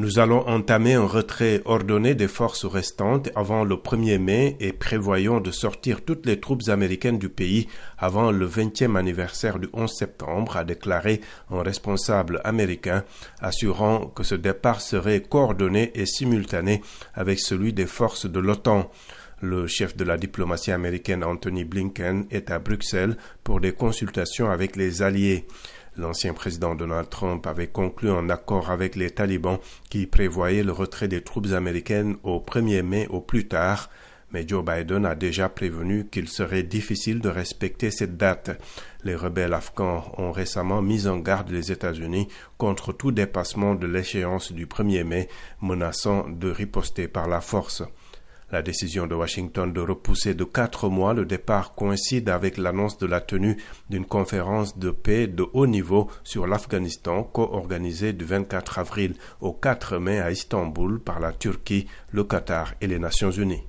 Nous allons entamer un retrait ordonné des forces restantes avant le 1er mai et prévoyons de sortir toutes les troupes américaines du pays avant le 20e anniversaire du 11 septembre, a déclaré un responsable américain, assurant que ce départ serait coordonné et simultané avec celui des forces de l'OTAN. Le chef de la diplomatie américaine Anthony Blinken est à Bruxelles pour des consultations avec les alliés. L'ancien président Donald Trump avait conclu un accord avec les talibans qui prévoyait le retrait des troupes américaines au 1er mai au plus tard, mais Joe Biden a déjà prévenu qu'il serait difficile de respecter cette date. Les rebelles afghans ont récemment mis en garde les États-Unis contre tout dépassement de l'échéance du 1er mai, menaçant de riposter par la force. La décision de Washington de repousser de quatre mois le départ coïncide avec l'annonce de la tenue d'une conférence de paix de haut niveau sur l'Afghanistan co-organisée du 24 avril au 4 mai à Istanbul par la Turquie, le Qatar et les Nations Unies.